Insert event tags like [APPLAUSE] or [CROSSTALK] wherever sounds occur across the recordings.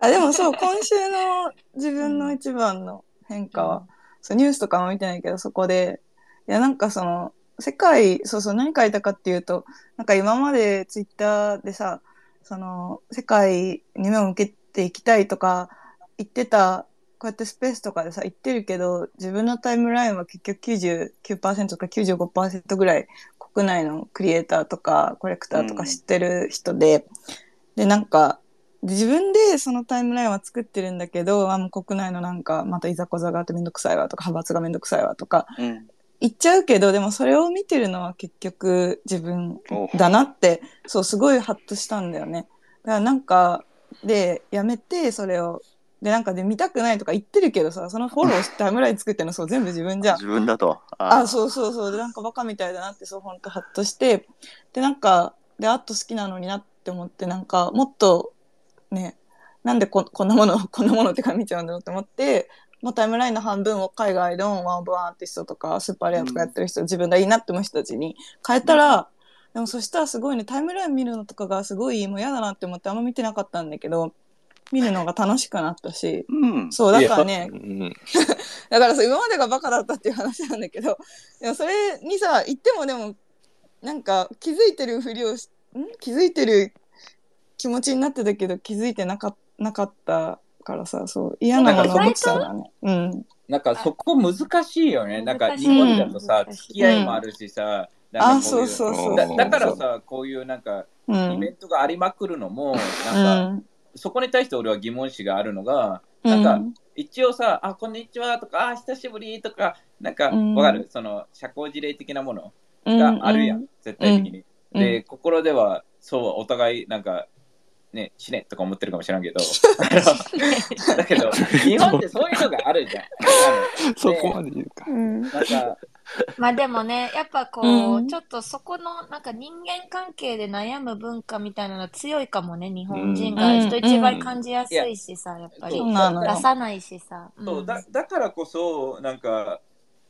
あ、でもそう、今週の自分の一番の変化は、うん。そうニュースとかも見てないけど、そこで、いや、なんかその、世界、そうそう、何書いたかっていうと、なんか今までツイッターでさ、その、世界に目を向けていきたいとか言ってた、こうやってスペースとかでさ、言ってるけど、自分のタイムラインは結局99%とか95%ぐらい国内のクリエイターとかコレクターとか知ってる人で、で、なんか、自分でそのタイムラインは作ってるんだけど、あもう国内のなんか、またいざこざがあってめんどくさいわとか、派閥がめんどくさいわとか、うん。言っちゃうけど、でもそれを見てるのは結局自分だなって、そう、すごいハッとしたんだよね。だからなんか、で、やめて、それを。で、なんかで見たくないとか言ってるけどさ、そのフォローしてタイムライン作ってるのそう全部自分じゃん。[LAUGHS] 自分だと。あ、う。そうそうそう。で、なんかバカみたいだなって、そう、ほんとハッとして、で、なんか、で、アート好きなのになって思って、なんか、もっと、ね、なんでここんなもの、[LAUGHS] こんなものってか見ちゃうんだろうと思って、もうタイムラインの半分を海外のワンオブワンアーティストとか、スーパーレアとかやってる人、自分がいいなって思う人たちに変えたら、でもそしたらすごいね、タイムライン見るのとかがすごいもう嫌だなって思ってあんま見てなかったんだけど、見るのが楽しくなったし、うん。そう、だからね。うん。[LAUGHS] だからさ今までがバカだったっていう話なんだけどでもそれにさ言ってもでもなんか気づいてるふりをしん？気づいてる気持ちになってたけど気づいてなかなかったからさそう嫌なものを持ってたんだね。うん。なんかそこ難しいよね。なんか日本だとさ、付き合いもあるしさ、なんかこいあそうそうそうだだからさ、こういうなんかうイベんントがありまくるのも、うなんかんそこに対して俺は疑問視があるのが、うなんかん一応さ、あ、こんにちはとか、あ、久しぶりとか、なんかうん。わかる？その社交辞令的なものうんがあるやん、絶対的に。うん。で、心では、そう、お互いなんか、ね、死ねとか思ってるかもしれんけど、[LAUGHS] だけど、[LAUGHS] 日本ってそういうのがあるじゃん。[LAUGHS] そこまで言うか。うん。なんか、まあでもね、やっぱこう、うん。ちょっとそこのなんか人間関係で悩む文化みたいなのが強いかもね、日本人がうん人一倍感じやすいしさ、やっぱり。出さないしさ。そううんだだからこそなんか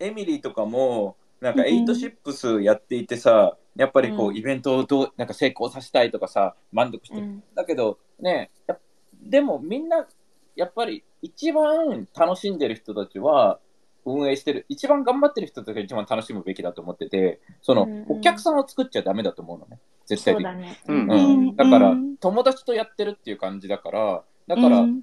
エミリーとかもなんか Eight Ships やっていてさ、やっぱりこう、うん。イベントをどうなんか成功させたいとかさ満足して、うん。だけどねでもみんなやっぱり一番楽しんでる人たちは運営してる一番頑張ってる人たちが一番楽しむべきだと思っててその、うんうんお客さんを作っちゃダメだと思うのね。絶対的に。そうだね。うん。ううんん、だから、うん。友達とやってるっていう感じだからだから、うん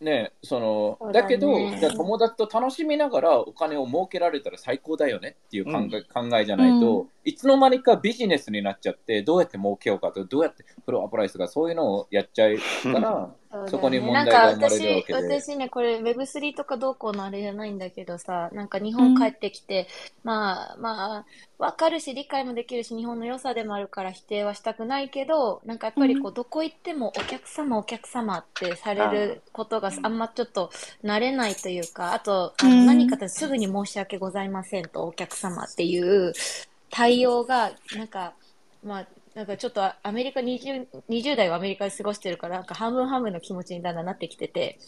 ねそのそうだね。だけどじゃあ友達と楽しみながらお金を儲けられたら最高だよねっていう考え,、考えじゃないと、ういつの間にかビジネスになっちゃってどうやって儲けようかとどうやってフロアプライスがそういうのをやっちゃうから、[LAUGHS] そこに問題なんかが生まれるわけで。私、私ね、これ Web3 とかどうこうのあれじゃないんだけどさ、なんか日本帰ってきて、まあまあ、わかるし理解もできるし、日本の良さでもあるから否定はしたくないけど、なんかやっぱりこう、どこ行ってもお客様お客様ってされることがあんまちょっと慣れないというか、あと、何かとすぐに申し訳ございませんとお客様っていう対応が、なんか、まあ、なんかちょっとアメリカ20、20代はアメリカで過ごしてるから、なんか半分半分の気持ちにだんだんなってきてて、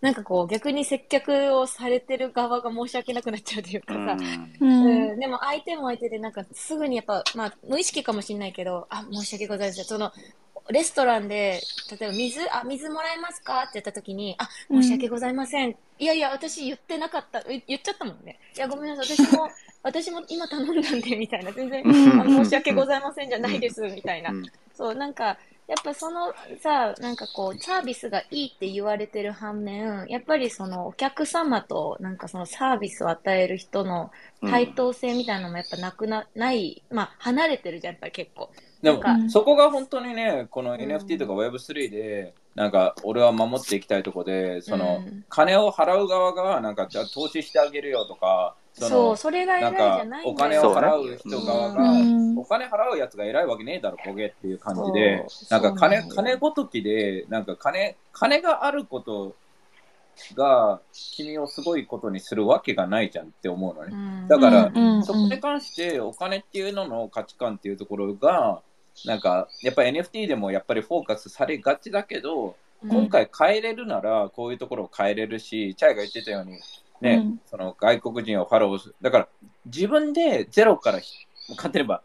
なんかこう逆に接客をされてる側が申し訳なくなっちゃうというかさ、うんうん、でも相手も相手でなんかすぐにやっぱ、まあ無意識かもしれないけど、あ、申し訳ございません。その、レストランで、例えば水、あ、水もらえますかって言った時に、あ、申し訳ございません。いやいや、私言ってなかった。言言っちゃったもんね。いや、ごめんなさい。私も、私も今頼んだんで、みたいな。全然、申し訳ございませんじゃないです、みたいなうん。そう、なんか、やっぱそのさ、なんかこう、サービスがいいって言われてる反面、やっぱりそのお客様となんかそのサービスを与える人の対等性みたいなのもやっぱなくな、ない、まあ離れてるじゃん、やっぱり結構。でも、なんかそこが本当にねこのん NFT とか Web3 でなんか俺は守っていきたいとこでその、うん金を払う側がなんかじゃあ投資してあげるよとかそう、それが偉ないじゃないんだよ。お金を払う人側が、うん。お金払うやつが偉いわけねえだろ、ボケっていう感じで、なんか金金ごときで、なんか金金があることが君をすごいことにするわけがないじゃんって思うのね。うん。だからそこに関してお金っていうのの価値観っていうところが、なんかやっぱり NFT でもやっぱりフォーカスされがちだけど、うん。今回変えれるならこういうところを変えれるし、チャイが言ってたように、ね、うん。その外国人をフォローする。だから自分でゼロからひ、簡単に言えば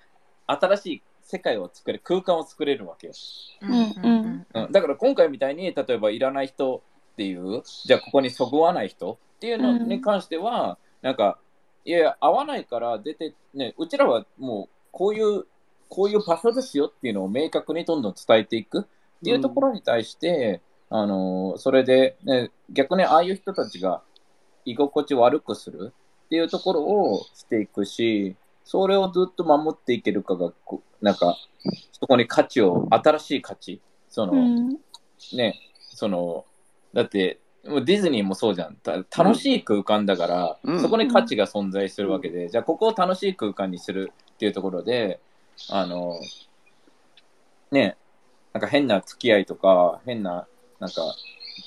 新しい世界を作れ空間を作れるわけよ、うんうんうん、だから今回みたいに例えばいらない人っていうじゃあここにそぐわない人っていうのに関しては、なんかいやいや合わないから出てねうちらはもうこういうこういう場所ですよっていうのを明確にどんどん伝えていくっていうところに対して、あのそれで、ね、逆にああいう人たちが居心地悪くする？っていうところをしていくし、それをずっと守っていけるかが、こなんか、そこに価値を、新しい価値、その、うん。ね、その、だって、もうディズニーもそうじゃん。た楽しい空間だから、うん。そこに価値が存在するわけで、じゃあここを楽しい空間にするっていうところで、あの、ね、なんか変な付き合いとか、変な、なんか、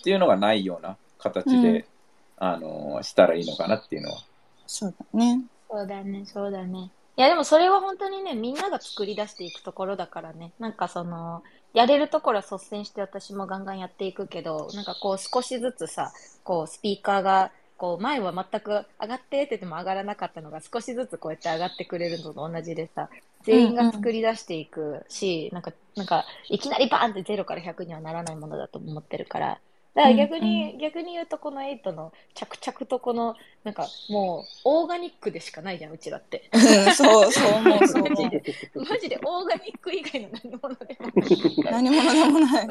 っていうのがないような形で、うんあの、したらいいのかなっていうのは。そうだね。そうだね、そうだね。いや、でもそれは本当にね、みんなが作り出していくところだからね。なんかその、やれるところは率先して私もガンガンやっていくけど、なんかこう少しずつさ、こうスピーカーが、こう前は全く上がってって言っても上がらなかったのが少しずつこうやって上がってくれるのと同じでさ、全員が作り出していくし、なんか、なんか、いきなりバーンって0から100にはならないものだと思ってるから、だから逆に、逆に言うとこの8の着々とこの、なんかもう、オーガニックでしかないじゃん、うちだって。うんそう、そう思う、そう思マジでう。[LAUGHS] マジでオーガニック以外の何者でも [LAUGHS] 何者でもない。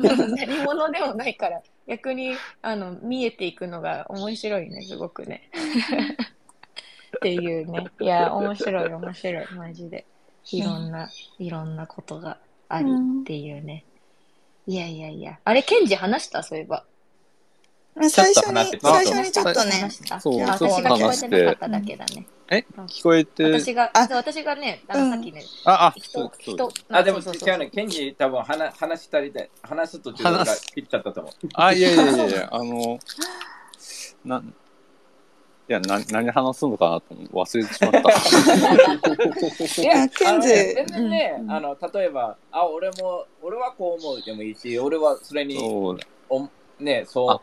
何者でもないから、逆に、あの、見えていくのが面白いね、すごくね。[LAUGHS] っていうね。いや、面白い、面白い、マジで。いろんな、いろんなことがありっていうね。いやいやいや。あれ、ケンジ話した？そういえば。最初に、ちょっと話最初にちょっとねそう。あちょっと私が聞こえ話しててなかっただけだね。聞こえて、私が、あ。私がね、あの、うん。さっきね、あ、あ、人そう、そう。人、あ、でも違うね。ケンジ多分話話したりで、話す途中が切っちゃったと思う。あ、いやいやいやいや、[LAUGHS] あの、な、いや、な、何話すのかなと思って忘れてしまった。[LAUGHS] いや、あケンジ。全然ね、うん。あの、例えば、あ、俺も、俺はこう思うでもいいし、俺はそれに、おね、そう、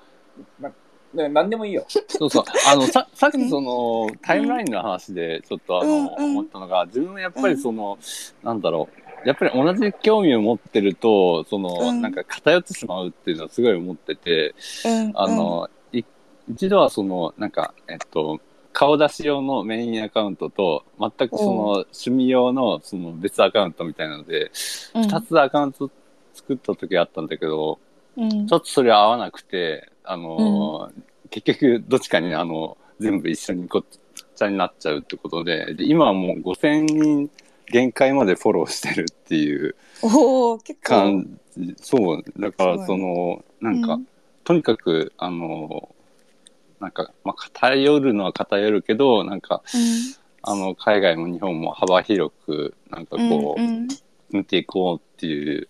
なね、何でもいいよ。そうそう。あの、さ、[LAUGHS] さっきその、タイムラインの話で、ちょっとあの、うんうん思ったのが、自分はやっぱりその、なんだろう。やっぱり同じ興味を持ってると、その、うんなんか偏ってしまうっていうのはすごい思ってて、うん。あの、い一度はその、なんか、えっと、顔出し用のメインアカウントと、全くその、趣味用のその別アカウントみたいなので、うん、二つアカウント作った時あったんだけど、うんちょっとそれ合わなくて、あのー結局どっちかにあの、全部一緒にこっちゃになっちゃうってことで、で今はもう5000人限界までフォローしてるっていうおお結構。感じ、そう、だからその、なんか、うんとにかく、あのーなんか、まあ、偏るのは偏るけど、なんか、あの、海外も日本も幅広く、なんかうん。こう、うん見ていこうっていう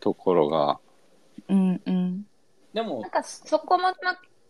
ところが、うんうんでもなん、かそこも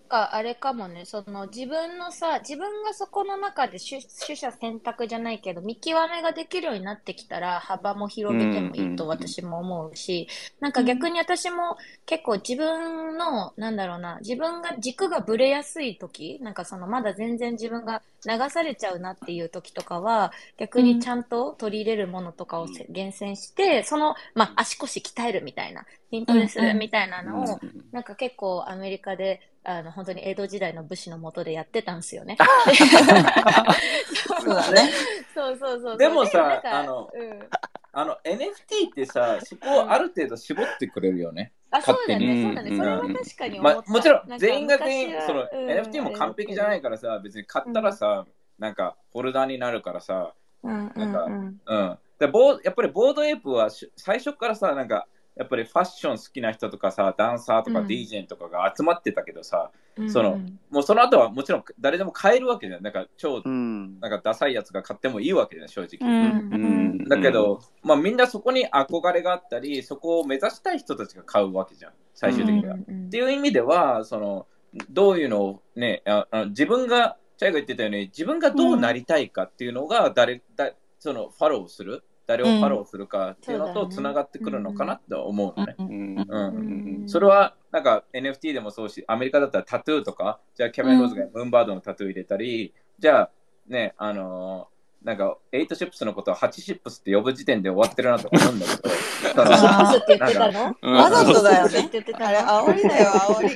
かあれかもね、その自分のさ、自分がそこの中で取取捨選択じゃないけど、見極めができるようになってきたら幅も広げてもいいと私も思うし、なんか逆に私も結構自分の、なんだろうな、自分が軸がぶれやすい時、なんかそのまだ全然自分が流されちゃうなっていう時とかは、逆にちゃんと取り入れるものとかをせ厳選して、その、まあ足腰鍛えるみたいな、筋トレするみたいなのを、なんか結構アメリカで、あの、本当に江戸時代の武士のもとでやってたんですよね。[LAUGHS] そうだね。そうそうそう。でもさあのうん。あの、NFT ってさ、そこをある程度絞ってくれるよね。あ、そうだね、そうだね。うんそれは確かに。まあ、もちろん全員が全員その、うん NFT も完璧じゃないからさ別に買ったらさ、なんかフォルダになるからさ、うんうんなんかうん。うん、でボーやっぱりボードエイプはし最初からさなんかやっぱりファッション好きな人とかさダンサーとかうん。DJ とかが集まってたけどさ、うんそのもうその後はもちろん誰でも買えるわけじゃん。なんか超うん。なんかダサいやつが買ってもいいわけじゃん正直、うんうんだけど、まあみんなそこに憧れがあったりそこを目指したい人たちが買うわけじゃん最終的には、っていう意味では、その、どういうのをね、ああ自分が、チャイが言ってたように、自分がどうなりたいかっていうのが、誰、だその、ファローする、誰をファローするかっていうのうんとつながってくるのかなって思うのね。うんうんうん。うん。それは、なんか NFT でもそうし、アメリカだったらタトゥーとか、じゃあキャメロン・ローズがムーンバードのタトゥー入れたり、じゃあ、ね、あのーなんか、8シップスのことを8シップスって呼ぶ時点で終わってるなと思うんだけど、そ [LAUGHS] のあーって言ってたの？うん。わざとだよってね。言ってたあれ、の煽りだよ、煽り。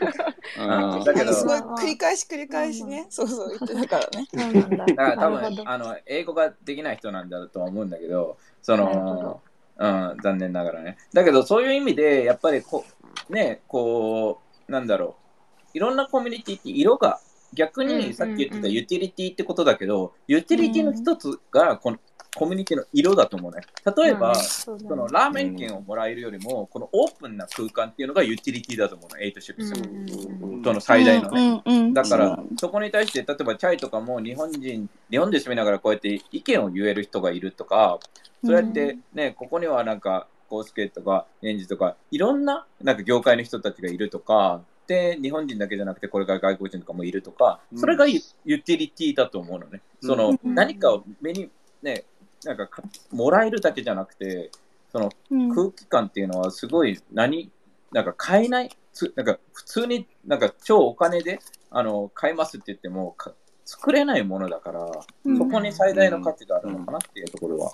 うん。だけどすごい繰り返し繰り返しね。そうそう、言ってたからね。だ。だから多分あの英語ができない人なんだとは思うんだけどその、うん、残念ながらね。だけどそういう意味でやっぱりこうねこうなんだろう。いろんなコミュニティって色が逆にさっき言ってたユーティリティってことだけど、ユーティリティの一つがこのコミュニティの色だと思うね。例えば、うんそのラーメン券をもらえるよりも、このオープンな空間っていうのがユーティリティだと思うの、8 Ships。との最大の。ね。うんうんうん。だからうん、そこに対して、例えばチャイとかも日本人、日本で住みながらこうやって意見を言える人がいるとか、そうやってね、ここにはなんか、コースケとか、エンジとか、いろんななんか業界の人たちがいるとか、で、日本人だけじゃなくて、これから外国人とかもいるとか、それがユユーティリティだと思うのね。その、うん。何かを目に、ね、なんかかもらえるだけじゃなくて、そのうん。空気感っていうのはすごい何なんか買えないつなんか普通になんか超お金であの買いますって言ってもか作れないものだから、うん。そこに最大の価値があるのかなっていうところは、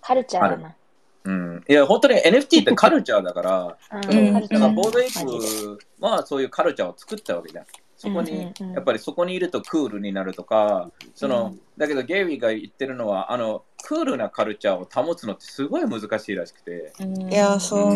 カルチャーだな。うん、いや本当に NFT ってカルチャーだからうん。だからボードエイプはそういうカルチャーを作ったわけじゃんそこに、うんうんうん。やっぱりそこにいるとクールになるとかその、うん。だけどゲイリーが言ってるのはあのクールなカルチャーを保つのってすごい難しいらしくて。いや、そう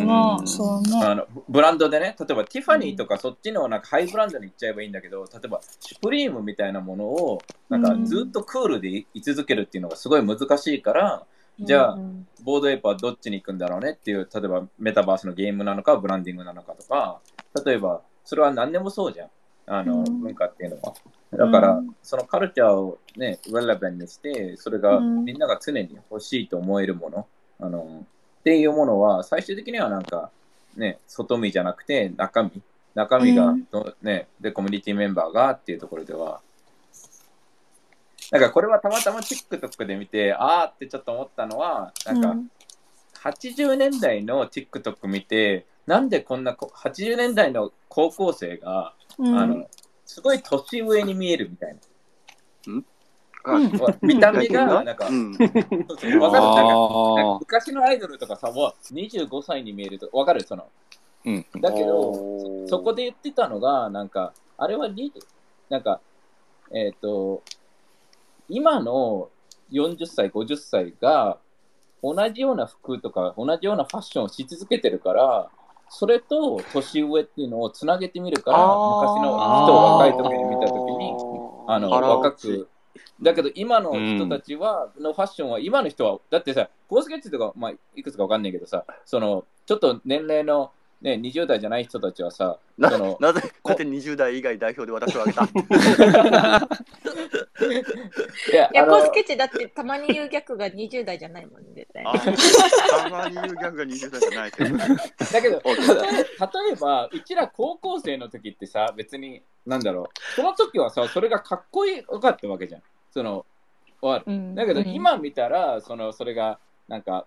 そう思う。あのブランドでね、例えばティファニーとかそっちのなんかハイブランドに行っちゃえばいいんだけど、例えばシュプリームみたいなものをなんかずっとクールでい続けるっていうのがすごい難しいから、じゃあうんボードエイプはどっちに行くんだろうねっていう、例えばメタバースのゲームなのかブランディングなのかとか、例えばそれは何でもそうじゃん、あのうん。文化っていうのは。だから、うん。そのカルチャーをね、ウェラベンにして、それがうん。みんなが常に欲しいと思えるもの、あのっていうものは、最終的にはなんか、ね、外見じゃなくて中身、中身がうん。ど、ね、で、コミュニティメンバーがっていうところでは、なんかこれはたまたま TikTok で見て、あーってちょっと思ったのは、なんか、80年代の TikTok 見て、なんでこんなこ80年代の高校生が、うん、あの、すごい年上に見えるみたいな。あうん。[LAUGHS] 見た目が、[LAUGHS] なんか、うん。そうそうわかる？なんか昔のアイドルとかさ、もう25歳に見えると、わかる？その。ーうん。だけど、そこで言ってたのが、なんか、あれはに、なんか、えっ、と、今の40歳、50歳が、同じような服とか、同じようなファッションをし続けてるから、それと年上っていうのをつなげてみるから、昔の人を若い時に見た時に、あの、腹若く。だけど今の人たちは、のファッションは、今の人は、だってさ、コースケッチとか、まあ、いくつかわかんないけどさ、その、ちょっと年齢の、ね、20代じゃない人たちはさ、なそのなぜなぜ20代以外代表で私を挙げた？[LAUGHS] いや、いや、コースケッチだってたまに言う逆が20代じゃないもんね、絶対。あたまに言うギャグが20代じゃないけど。だけど、お例え例えば、うちら高校生の時ってさ、別に、なんだろう、その時はさ、それがかっこよかったわけじゃん。その、わかる。うんだけど、うん。今見たら、その、それが、なんか、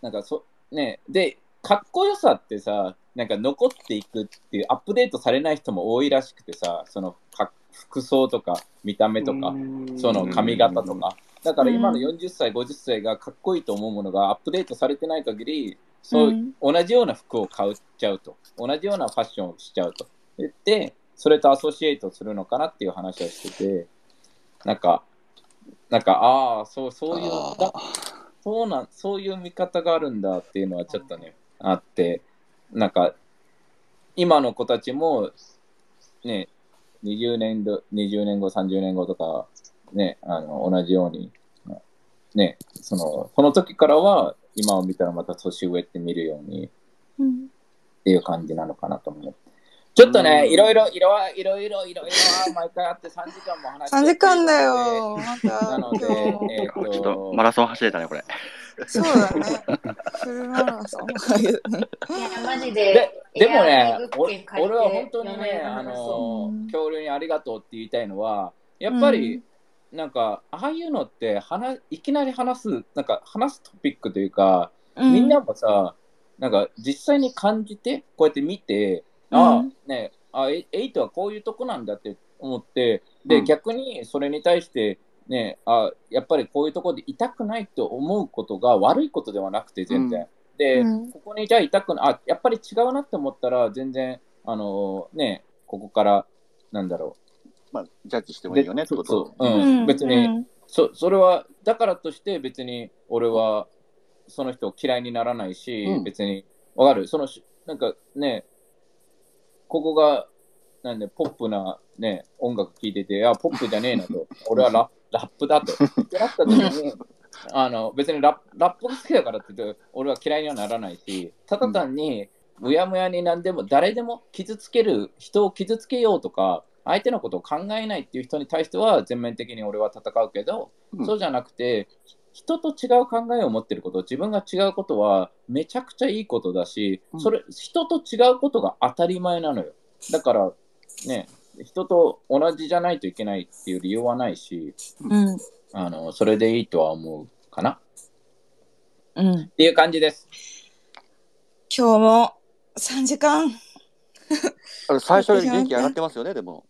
なんか、そ、ね、で、かっこよさってさ、なんか残っていくっていう、アップデートされない人も多いらしくてさ、その、か服装とか、見た目とか、その髪型とか。だから今の40歳、50歳がかっこいいと思うものがアップデートされてない限り、そう、うん同じような服を買っちゃうと。同じようなファッションをしちゃうと。言って、それとアソシエイトするのかなっていう話をしてて、なんか、なんか、ああ、そう、そういう、だそうなん、そういう見方があるんだっていうのはちょっとね、あって、なんか、今の子たちも、ね、20年度、20年後、30年後とか、ね、あの、同じように、ね、その、その時からは、今を見たらまた年上って見るようにっうんていう感じなのかなと思う。ちょっとね、うんいろいろ、いろいろ、いろいろ、いろ毎回あって3時間も話して3時間だよ。また。なので、えっ、ちょっとと、マラソン走れたねこれそうだね。フルマラソンだけどね。いや、マジでで。でもねエアー物件借りて俺は本当にね、夜あの、恐竜にありがとうって言いたいのは、やっぱり、なんか、ああいうのって話、いきなり話す、なんか話すトピックというか、みんなもさ、なんか実際に感じて、こうやって見て、あうんあ、ね、あ、エエイトはこういうとこなんだって思って、で、うん逆にそれに対して、ねあやっぱりこういうところで痛くないと思うことが悪いことではなくて全然、で、うん。ここにじゃあ痛くなあやっぱり違うなって思ったら全然あのねここからなんだろまあ、ジャッジしてうもいいよねってこと。そうそう、うん。別に、うん。そそれはだからとして別に俺はその人を嫌いにならないし、うん。別にわかる？そのしなんかねここがなんでポップな、ね、音楽聴いててあポップじゃねえなと。俺はララップだと。に [LAUGHS] あの別にラップラップが好きだからって言って俺は嫌いにはならないしただ単にむやむやに何でも誰でも傷つける人を傷つけようとか相手のことを考えないっていう人に対しては全面的に俺は戦うけど、うん。そうじゃなくて人と違う考えを持ってること自分が違うことはめちゃくちゃいいことだし、うん。それ人と違うことが当たり前なのよ。だからね人と同じじゃないといけないっていう理由はないしうんあのそれでいいとは思うかな。っうん。ていう感じです。今日も3時間。あれ最初より元気上がってますよね、でも。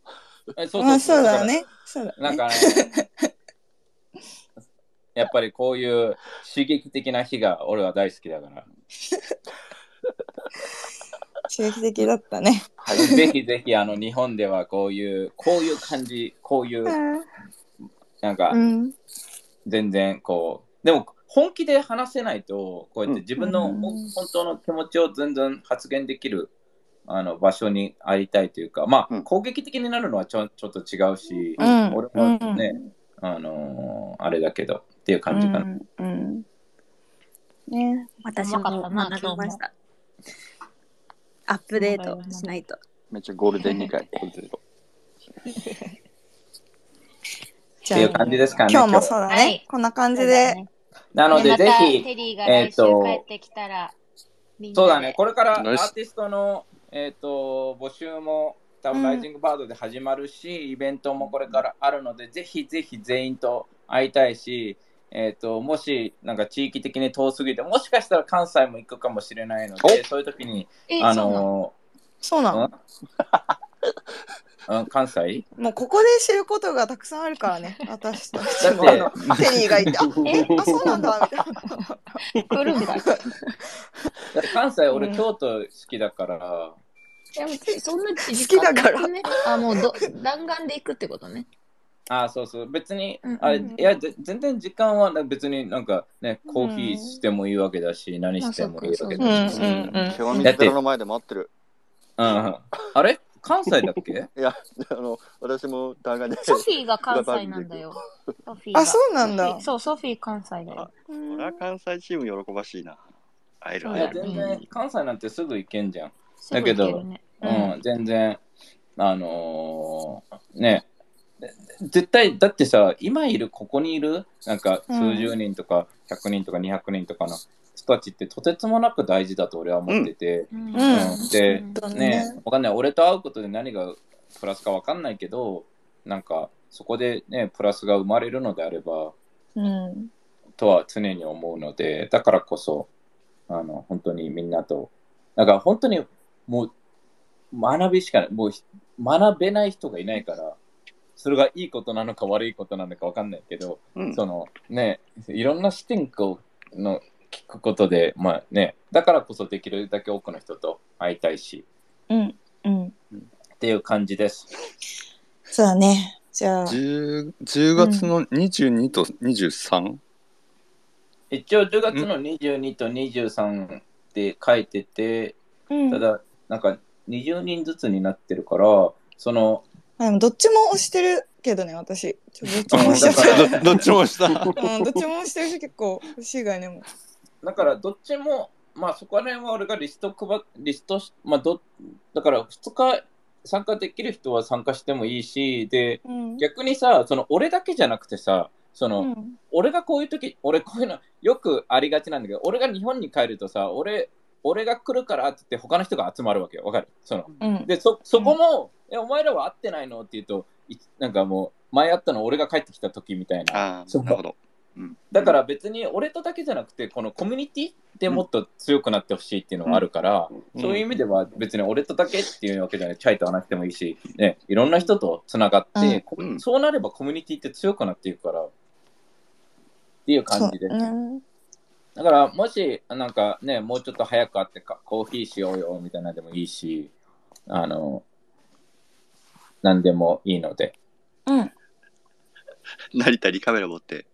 えそうまあそうだね。そうだね。なんかね、やっぱりこういう刺激的な日が俺は大好きだから、[LAUGHS] 刺激的だったね。はい。ぜひぜひあの日本ではこういう、こういう感じ、こういう、なんかうん。全然こう、でも本気で話せないと、こうやって自分のうん。本当の気持ちを全然発言できるあの場所にありたいというか、まあ、うん。攻撃的になるのはちょちょっと違うし、うん。俺もね、あのーあれだけどっていう感じかな。うん。うん。ね。私も学びました。アップデートしないと。めっちゃゴールデン2回。[LAUGHS] じっていう感じですかね。今日もそうだね、はい。こんな感じで、ね。なので、ぜひ、テリーが来週帰ってきたら、みんなで。そうだね、これからアーティストの、えー、と募集も多分うん。ライジングバードで始まるし、イベントもこれからあるので、ぜひぜひ全員と会いたいし、えー、ともしなんか地域的に遠すぎて、もしかしたら関西も行くかもしれないので、そういう時に、あえそうなの？のそうなの、うん？うん関西？もうここで知ることがたくさんあるからね [LAUGHS] 私たちも。だってあのテリーがいてあ [LAUGHS] えあそうなんだみたいな。来るんだ。だって関西、俺、うん京都好きだから、でもそんな時好きだから。あ、もうど弾丸で行くってことね。あそうそう、別に、うんうんあれ、いや、ぜ全然時間はな別になんかね、コーヒーしてもいいわけだし、何してもいいわけだし。うんうんうん手紙寺の前で待ってる。うんうんあれ？関西だっけ？[LAUGHS] いや、あの、私も弾丸で。ソフィーが関西なんだよ。ソフィーがあそうなんだそう、ソフィー関西だよ。これは関西チーム喜ばしいな。会えるいや、そうだねね。全然、関西なんてすぐ行けんじゃん。すぐ行けるねうん、全然、あのーね、絶対、だってさ、今いる、ここにいる、なんか数十人とか、100人とか200人とかの人たちってとてつもなく大事だと俺は思ってて、うん。うん。うん。で、ね、わかんない。俺と会うことで何がプラスかわかんないけど、なんか、そこでね、プラスが生まれるのであれば、うん。とは常に思うので、だからこそ、あの、本当にみんなと、だから本当にもう、学びしかない、もうひ学べない人がいないから、それがいいことなのか悪いことなのかわかんないけど、うん。そのね、いろんな視点をの聞くことで、まあね、だからこそできるだけ多くの人と会いたいし、うんうん。っていう感じです。そうだね。じゃあ。10, 10月の22と 23? 一応10月の22と23って書いてて、うん。ただ、なんか20人ずつになってるから、その、あでもどっちも押してるけどね私。ちょどっちも押しだからちゃうどどっちもした。[LAUGHS] うん、どっちも押してるし結構欲しいがねも。だからどっちも、まあそこら辺は俺がリスト配リストし、まあど、だから2日参加できる人は参加してもいいし、で、うん。逆にさ、その俺だけじゃなくてさ、その、うん。俺がこういう時、俺こういうのよくありがちなんだけど、俺が日本に帰るとさ、俺、俺が来るからって言って他の人が集まるわけよ。わかる？その、うん。で、そ、そこも、え、お前らは会ってないの？って言うと、いなんかもう、前会ったの俺が帰ってきた時みたいな。あなるほど。うん。だから別に俺とだけじゃなくて、このコミュニティでもっと強くなってほしいっていうのがあるから、そういう意味では別に俺とだけっていうわけじゃない、チャイと話してもいいし、ね、いろんな人とつながって、こうん。そうなればコミュニティって強くなっていくから、っていう感じで。ね。だから、もし、なんかね、もうちょっと早く会ってか、コーヒーしようよ、みたいなのでもいいし、あの、何でもいいので。うん。成田にカメラ持って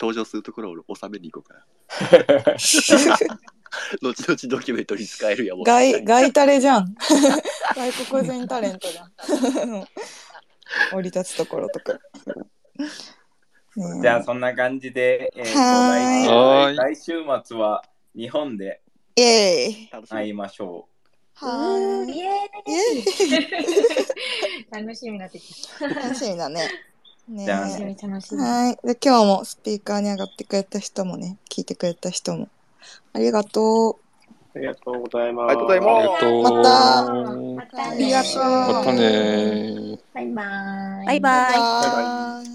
登場するところを収めに行こうかな。[LAUGHS] 後々ドキュメントに使えるやもん。外、外タレじゃん。外国人タレントじゃん。[LAUGHS] 降り立つところとか。じゃあ、そんな感じで、えーとはーい来週来週末は日本でイエーイ。会いましょはーい。イエイエーイ。楽しみになってきた。楽しみだね。ねじゃあ楽しみ楽しみ。はい。で、今日もスピーカーに上がってくれた人もね、聞いてくれた人も、ありがとありがとうございます。ありがとうございますありがとう。またまたう。あねりがとう。またねー。バイバーイ。バイバイバイバイ。